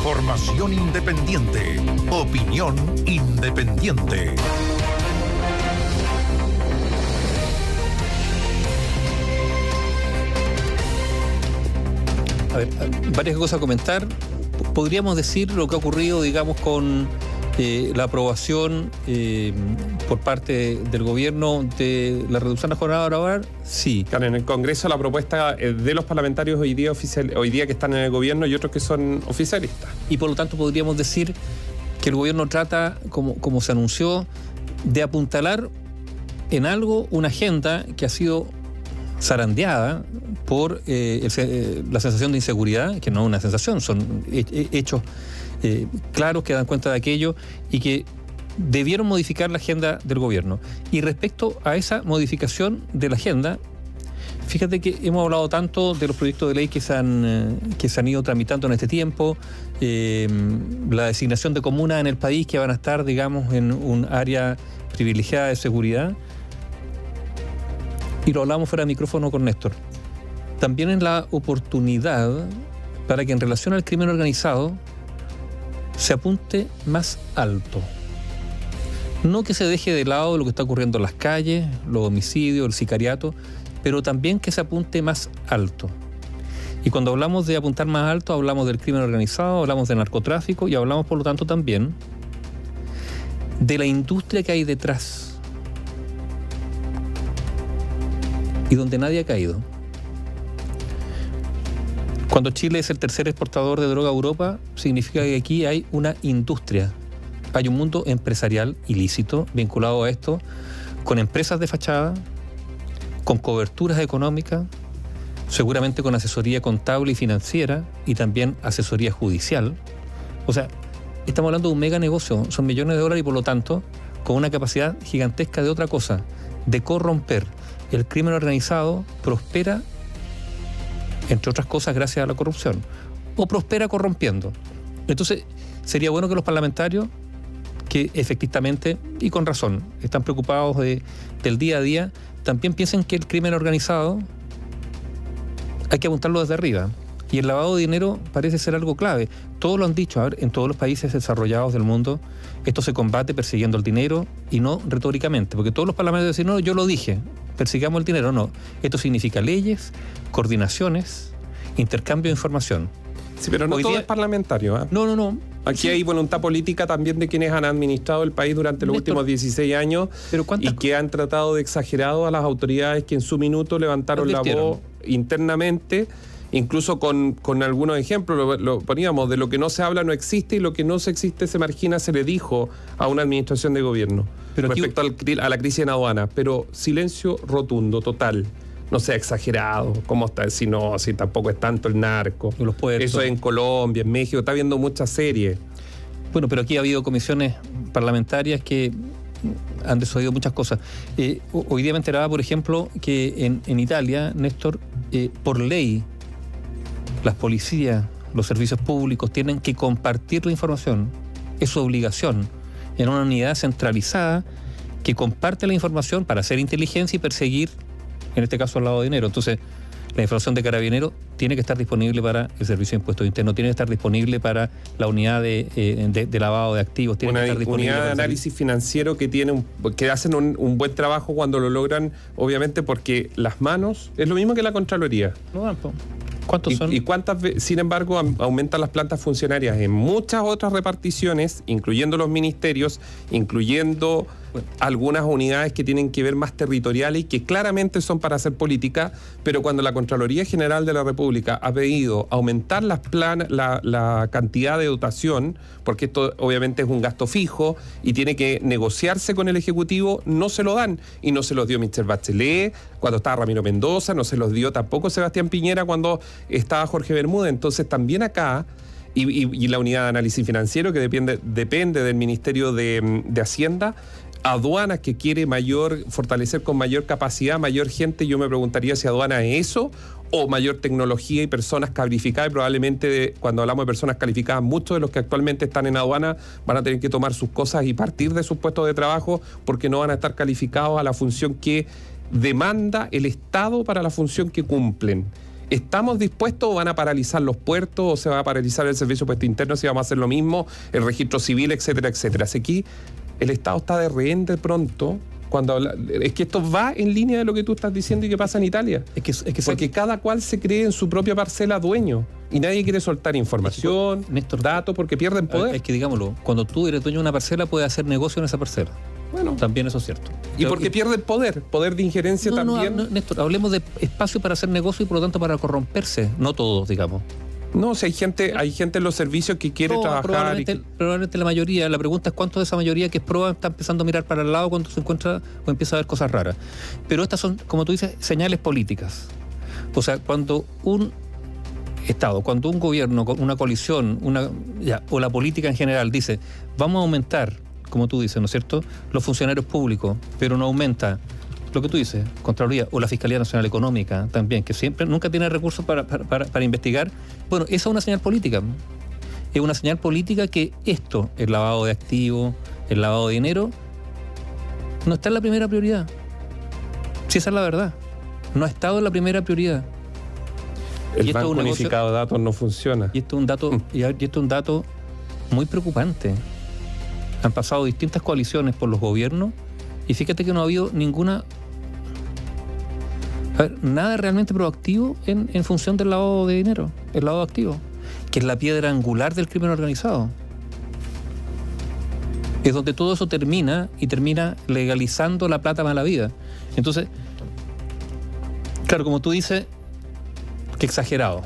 Información independiente. Opinión independiente. A ver, varias cosas a comentar. Podríamos decir lo que ha ocurrido, digamos, con eh, la aprobación eh, por parte del gobierno de la reducción de la jornada laboral, sí. Claro, en el Congreso la propuesta eh, de los parlamentarios hoy día, oficial, hoy día que están en el gobierno y otros que son oficialistas. Y por lo tanto podríamos decir que el gobierno trata, como, como se anunció, de apuntalar en algo una agenda que ha sido zarandeada por eh, el, la sensación de inseguridad, que no es una sensación, son hechos eh, claros que dan cuenta de aquello y que debieron modificar la agenda del gobierno. Y respecto a esa modificación de la agenda, fíjate que hemos hablado tanto de los proyectos de ley que se han, que se han ido tramitando en este tiempo, la designación de comunas en el país que van a estar, digamos, en un área privilegiada de seguridad. Y lo hablamos fuera de micrófono con Néstor. También es la oportunidad para que en relación al crimen organizado se apunte más alto. No que se deje de lado lo que está ocurriendo en las calles, los homicidios, el sicariato, pero también que se apunte más alto. Y cuando hablamos de apuntar más alto, hablamos del crimen organizado, hablamos de narcotráfico y hablamos por lo tanto también de la industria que hay detrás y donde nadie ha caído. Cuando Chile es el tercer exportador de droga a Europa, significa que aquí hay una industria, hay un mundo empresarial ilícito vinculado a esto, con empresas de fachada, con coberturas económicas, seguramente con asesoría contable y financiera y también asesoría judicial. O sea, estamos hablando de un mega negocio, son millones de dólares y por lo tanto con una capacidad gigantesca de otra cosa, de corromper. El crimen organizado prospera entre otras cosas gracias a la corrupción, o prospera corrompiendo. Entonces, sería bueno que los parlamentarios, que efectivamente, y con razón, están preocupados de, del día a día, también piensen que el crimen organizado hay que apuntarlo desde arriba. Y el lavado de dinero parece ser algo clave. Todos lo han dicho, a ver, en todos los países desarrollados del mundo, esto se combate persiguiendo el dinero y no retóricamente, porque todos los parlamentarios dicen, no, yo lo dije, persigamos el dinero. No, esto significa leyes, coordinaciones, intercambio de información. Sí, pero no todo es parlamentario. ¿eh? No, no, no. Aquí hay voluntad política también de quienes han administrado el país durante los últimos 16 años pero y que han tratado de exagerado a las autoridades que en su minuto levantaron la voz internamente incluso con, con algunos ejemplos, lo, poníamos, de lo que no se habla no existe y lo que no se existe se margina, se le dijo a una administración de gobierno respecto a la crisis en aduana, pero silencio rotundo, total. No sea exagerado, ¿cómo está? Si no, si tampoco es tanto el narco. Los Eso en Colombia, en México, está viendo muchas series. Bueno, pero aquí ha habido comisiones parlamentarias que han desoído muchas cosas. Eh, hoy día me enteraba, por ejemplo, que en, en Italia, Néstor, eh, por ley, las policías, los servicios públicos tienen que compartir la información. Es su obligación en una unidad centralizada que comparte la información para hacer inteligencia y perseguir, en este caso, al lado de dinero. Entonces, la información de carabinero tiene que estar disponible para el Servicio de Impuestos Internos, tiene que estar disponible para la unidad de, eh, lavado de activos, tiene Una que estar disponible unidad de análisis financiero que tiene que hacen un, buen trabajo cuando lo logran, obviamente porque las manos es lo mismo que la Contraloría. No, ¿Cuántos son? ¿Y cuántas, sin embargo, aumentan las plantas funcionarias en muchas otras reparticiones, incluyendo los ministerios, incluyendo algunas unidades que tienen que ver más territoriales y que claramente son para hacer política, pero cuando la Contraloría General de la República ha pedido aumentar las plan, la, la cantidad de dotación, porque esto obviamente es un gasto fijo y tiene que negociarse con el Ejecutivo, no se lo dan. Y no se los dio Mr. Bachelet cuando estaba Ramiro Mendoza, no se los dio tampoco Sebastián Piñera cuando estaba Jorge Bermúdez. Entonces también acá... Y, la unidad de análisis financiero que depende, depende del Ministerio de, de Hacienda, aduanas que quiere mayor, fortalecer con mayor capacidad, mayor gente, yo me preguntaría si aduana es eso o mayor tecnología y personas calificadas. Y probablemente cuando hablamos de personas calificadas, muchos de los que actualmente están en aduana van a tener que tomar sus cosas y partir de sus puestos de trabajo porque no van a estar calificados a la función que demanda el Estado para la función que cumplen ¿estamos dispuestos o van a paralizar los puertos o se va a paralizar el servicio puesto interno si vamos a hacer lo mismo, el registro civil, etcétera, etcétera? Así que el Estado está de rehén de pronto cuando es que esto va en línea de lo que tú estás diciendo y que pasa en Italia. Es que, es que Porque cada cual se cree en su propia parcela dueño y nadie quiere soltar información, Néstor, datos, porque pierden poder. Es que digámoslo, cuando tú eres dueño de una parcela puedes hacer negocio en esa parcela. Bueno, También eso es cierto. y porque pierden poder, poder de injerencia No, también. no, Néstor, hablemos de espacio para hacer negocio y por lo tanto para corromperse. No todos, digamos. No, si hay gente, hay gente en los servicios que quiere No, trabajar. y probablemente, que- probablemente la mayoría. La pregunta es cuánto de esa mayoría que es proba está empezando a mirar para el lado cuando se encuentra o empieza a ver cosas raras. Pero estas son, como tú dices, señales políticas. O sea, cuando un Estado, cuando un gobierno, una coalición, una, ya, o la política en general dice, vamos a aumentar, como tú dices, ¿no es cierto?, los funcionarios públicos, pero no aumenta lo que tú dices, Contraloría o la Fiscalía Nacional Económica también, que siempre nunca tiene recursos para, para- para- para investigar. Bueno, esa es una señal política. Es una señal política que esto, el lavado de activos, el lavado de dinero, no está en la primera prioridad. Si esa es la verdad. No ha estado en la primera prioridad. el y esto es banco un unificado de datos no funciona. Y esto es un dato, y esto es un dato muy preocupante. Han pasado distintas coaliciones por los gobiernos y fíjate que no ha habido ninguna nada realmente proactivo en, función del lavado de dinero, el lavado de activos, que es la piedra angular del crimen organizado. Es donde todo eso termina y termina legalizando la plata mala vida. Entonces, claro, como tú dices, que exagerado.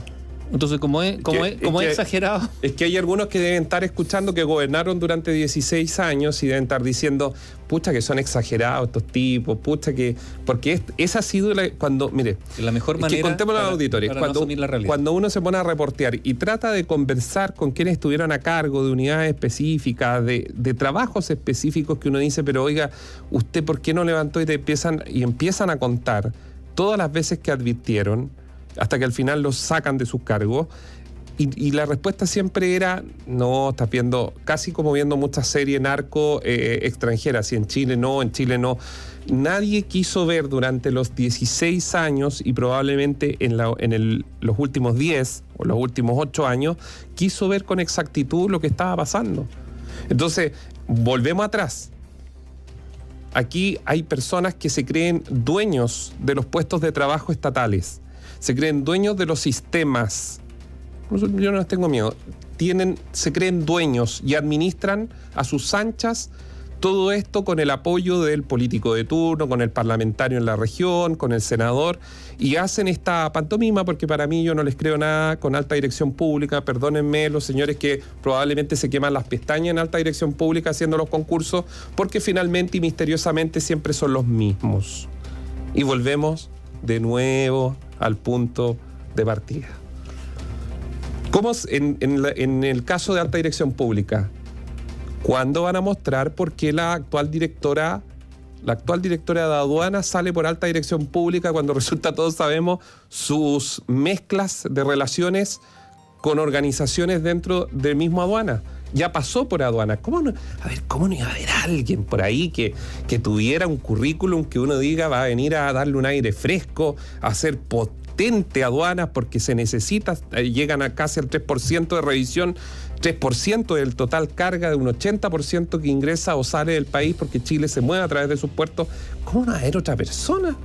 Entonces, como es, como Que- es, como es es que- exagerado, Es que hay algunos que deben estar escuchando que gobernaron durante 16 años y deben estar diciendo, pucha que son exagerados estos tipos, pucha que... Porque es- esa ha sido la... Cuando, mire, la mejor es manera que contémoslo a los auditores. para Cuando, la cuando uno se pone a reportear y trata de conversar con quienes estuvieron a cargo de unidades específicas, de, de trabajos específicos que uno dice, pero oiga, ¿usted por qué no levantó y te empiezan, y empiezan a contar todas las veces que advirtieron, hasta que al final los sacan de sus cargos? Y, la respuesta siempre era, no, estás viendo, casi como viendo muchas series narco eh, extranjeras, y en Chile no, en Chile no. Nadie quiso ver durante los 16 años y probablemente en, los últimos 10 o los últimos 8 años, quiso ver con exactitud lo que estaba pasando. Entonces, volvemos atrás. Aquí hay personas que se creen dueños de los puestos de trabajo estatales, se creen dueños de los sistemas. Yo no les tengo miedo. Tienen, se creen dueños y administran a sus anchas todo esto con el apoyo del político de turno, con el parlamentario en la región, con el senador, y hacen esta pantomima porque para mí yo no les creo nada con alta dirección pública. Perdónenme los señores que probablemente se queman las pestañas en alta dirección pública haciendo los concursos, porque finalmente y misteriosamente siempre son los mismos. Y volvemos de nuevo al punto de partida. ¿Cómo en, en el caso de alta dirección pública? ¿Cuándo van a mostrar por qué la actual directora, la actual directora de aduana sale por alta dirección pública cuando resulta, todos sabemos, sus mezclas de relaciones con organizaciones dentro del mismo aduana? Ya pasó por aduana. ¿Cómo no? A ver, ¿cómo no iba a haber alguien por ahí que, que tuviera un currículum que uno diga va a venir a darle un aire fresco, a hacer potente aduanas porque se necesita, eh, llegan a casi al 3% de revisión, 3% del total carga de un 80% que ingresa o sale del país porque Chile se mueve a través de sus puertos. ¿Cómo no va a haber otra persona?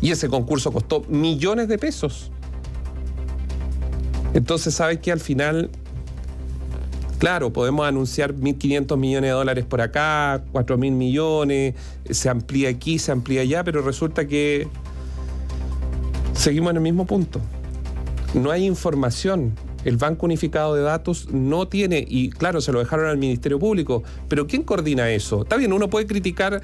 Y ese concurso costó millones de pesos. Entonces, ¿sabes que Al final, claro, podemos anunciar 1.500 millones de dólares por acá, 4.000 millones, se amplía aquí, se amplía allá, pero resulta que seguimos en el mismo punto. No hay información. El Banco Unificado de Datos no tiene, y claro, se lo dejaron al Ministerio Público, pero ¿quién coordina eso? Está bien, uno puede criticar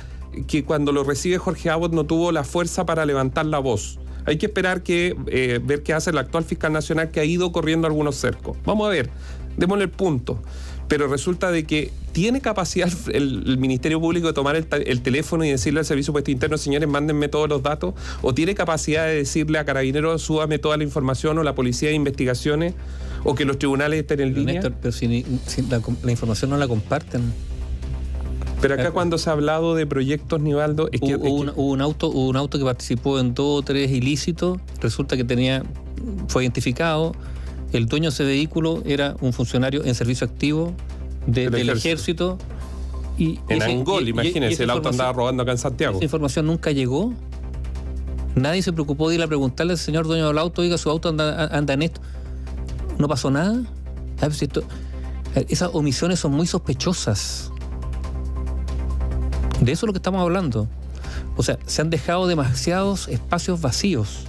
que cuando lo recibe Jorge Abbott no tuvo la fuerza para levantar la voz. Hay que esperar que eh, ver qué hace el actual fiscal nacional que ha ido corriendo algunos cercos. Vamos a ver, démosle el punto. Pero resulta de que tiene capacidad el, el Ministerio Público de tomar el, teléfono y decirle al Servicio Puesto Interno, señores, mándenme todos los datos, o tiene capacidad de decirle a Carabineros, súbame toda la información, o la Policía de Investigaciones, o que los tribunales estén en Pero, línea. Néstor, pero si, si la, la información no la comparten. Pero acá cuando se ha hablado de proyectos, Nivaldo, es que... Hubo, un, hubo un auto, hubo un auto que participó en dos o tres ilícitos, resulta que tenía, fue identificado, el dueño de ese vehículo era un funcionario en servicio activo de- Del ejército. ejército. Y, en ese- Angol, y- y- y imagínense, el auto andaba robando acá en Santiago. Esa información nunca llegó. Nadie se preocupó de ir a preguntarle al señor dueño del auto, oiga, su auto anda, anda en esto. No pasó nada. Esto- esas omisiones son muy sospechosas. De eso es lo que estamos hablando. O sea, se han dejado demasiados espacios vacíos.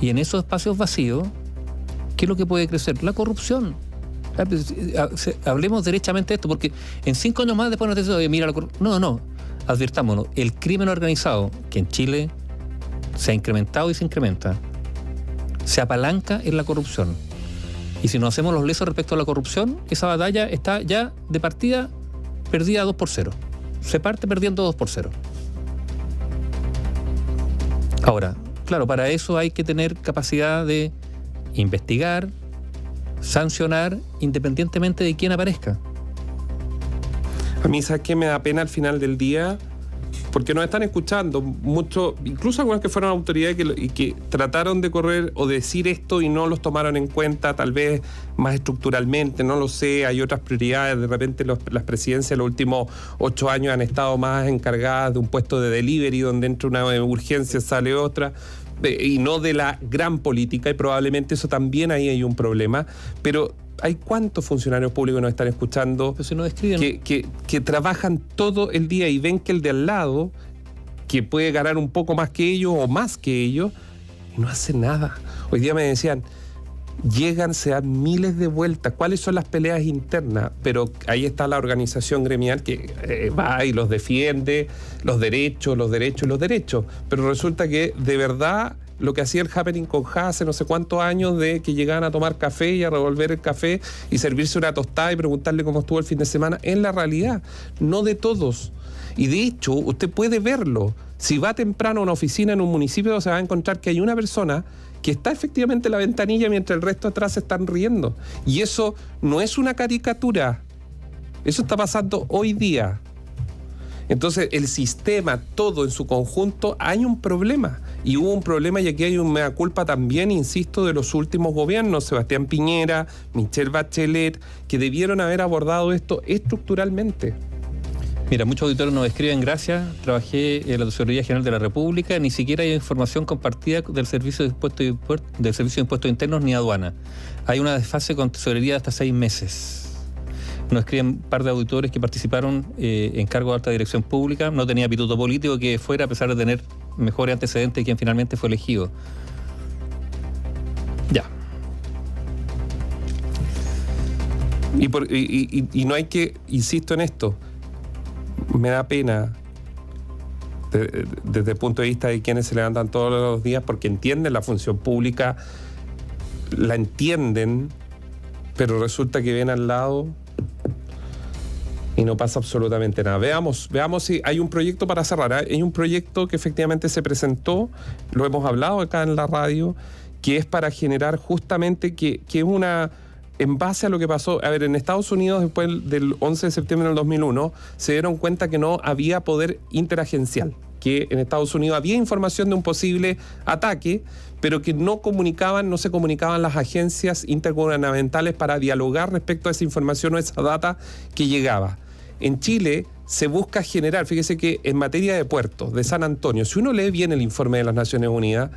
Y en esos espacios vacíos, ¿qué es lo que puede crecer? La corrupción. Ah, pues, eh, ah, Hablemos derechamente de esto, porque en cinco años más después nos dicen, "Oye, mira la corrupción. No, no. Advirtámonos, el crimen organizado, que en Chile se ha incrementado y se incrementa, se apalanca en la corrupción. Y si no hacemos los lesos respecto a la corrupción, esa batalla está ya de partida perdida 2 por 0. Se parte perdiendo 2 por 0. Ahora, claro, para eso hay que tener capacidad de investigar, sancionar, independientemente de quién aparezca. A mí, ¿sabes qué me da pena al final del día? Porque nos están escuchando mucho, incluso algunas que fueron autoridades y que trataron de correr o decir esto y no los tomaron en cuenta, tal vez más estructuralmente, no lo sé, hay otras prioridades, de repente las presidencias los últimos ocho años han estado más encargadas de un puesto de delivery donde entra una urgencia, sale otra y no de la gran política y probablemente eso también ahí hay un problema, pero hay cuántos funcionarios públicos nos están escuchando si no describen... que, que- que trabajan todo el día y ven que el de al lado, que puede ganar un poco más que ellos o más que ellos, no hace nada. Hoy día me decían, llegan, se dan miles de vueltas. ¿Cuáles son las peleas internas? Pero ahí está la organización gremial que eh, va y los defiende, los derechos, los derechos, los derechos. Pero resulta que de verdad lo que hacía el happening con Ja hace no sé cuántos años de que llegaban a tomar café y a revolver el café y servirse una tostada y preguntarle cómo estuvo el fin de semana, en la realidad, no de todos. Y de hecho, usted puede verlo. Si va temprano a una oficina en un municipio, se va a encontrar que hay una persona que está efectivamente en la ventanilla mientras el resto atrás se están riendo. Y eso no es una caricatura. Eso está pasando hoy día. Entonces, el sistema, todo en su conjunto, hay un problema. Y hubo un problema y aquí hay un mea culpa también, insisto, de los últimos gobiernos, Sebastián Piñera, Michelle Bachelet, que debieron haber abordado esto estructuralmente. Mira, muchos auditores nos escriben, gracias, trabajé en la Tesorería General de la República, ni siquiera hay información compartida del Servicio de Impuestos, del Servicio de Impuestos Internos ni aduana. Hay una desfase con tesorería de hasta seis meses. Nos escriben un par de auditores que participaron eh, en cargo de alta dirección pública, no tenía pituto político que fuera, a pesar de tener mejores antecedentes, quien finalmente fue elegido. Ya. Y- y no hay que, insisto en esto, me da pena de- desde el punto de vista de quienes se levantan todos los días porque entienden la función pública, la entienden, pero resulta que ven al lado y no pasa absolutamente nada. Veamos, veamos si hay un proyecto para cerrar. ¿eh? Hay un proyecto que efectivamente se presentó, lo hemos hablado acá en la radio, que es para generar justamente que, que una en base a lo que pasó, a ver, en Estados Unidos después del 11 de septiembre del 2001 se dieron cuenta que no había poder interagencial, que en Estados Unidos había información de un posible ataque, pero que no comunicaban, no se comunicaban las agencias intergubernamentales para dialogar respecto a esa información o esa data que llegaba. En Chile se busca generar, fíjese que en materia de puertos, de San Antonio, si uno lee bien el informe de las Naciones Unidas,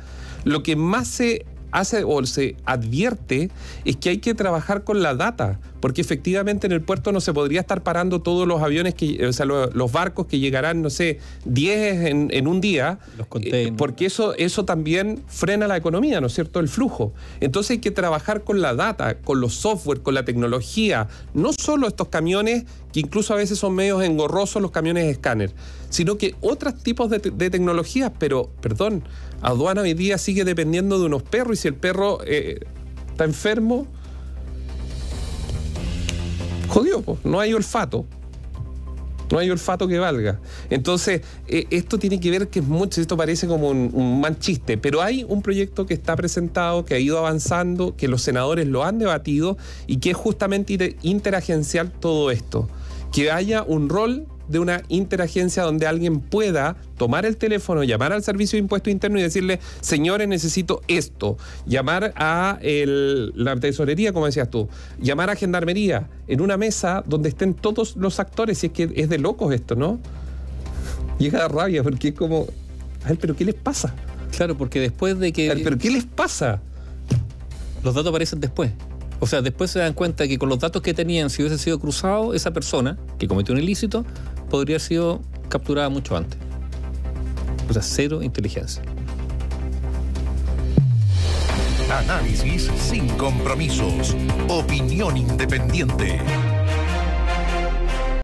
lo que más se hace o se advierte es que hay que trabajar con la data, porque efectivamente en el puerto no se podría estar parando todos los aviones, que, o sea, lo- los, barcos que llegarán, no sé, 10 en, en un día, Los eh, porque eso, eso también frena la economía, ¿no es cierto? El flujo. Entonces hay que trabajar con la data, con los software, con la tecnología, no solo estos camiones que incluso a veces son medios engorrosos los camiones escáner, sino que otros tipos de, te- de tecnologías, pero, perdón, aduana hoy día sigue dependiendo de unos perros y si el perro eh, está enfermo, jodió, no hay olfato. No hay olfato que valga. Entonces, eh, esto tiene que ver que es mucho, esto parece como un, un mal chiste, pero hay un proyecto que está presentado, que ha ido avanzando, que los senadores lo han debatido y que es justamente inter- interagencial todo esto. Que haya un rol de una interagencia donde alguien pueda tomar el teléfono, llamar al servicio de impuesto interno y decirle, señores, necesito esto. Llamar a la tesorería, como decías tú. Llamar a gendarmería en una mesa donde estén todos los actores. Y es que es de locos esto, ¿no? Llega a rabia porque es como, a ver, pero ¿qué les pasa? Claro, porque después de que... pero ¿qué les pasa? Los datos aparecen después. O sea, después se dan cuenta que con los datos que tenían, si hubiese sido cruzado, esa persona que cometió un ilícito podría haber sido capturada mucho antes. O sea, cero inteligencia. Análisis sin compromisos. Opinión independiente.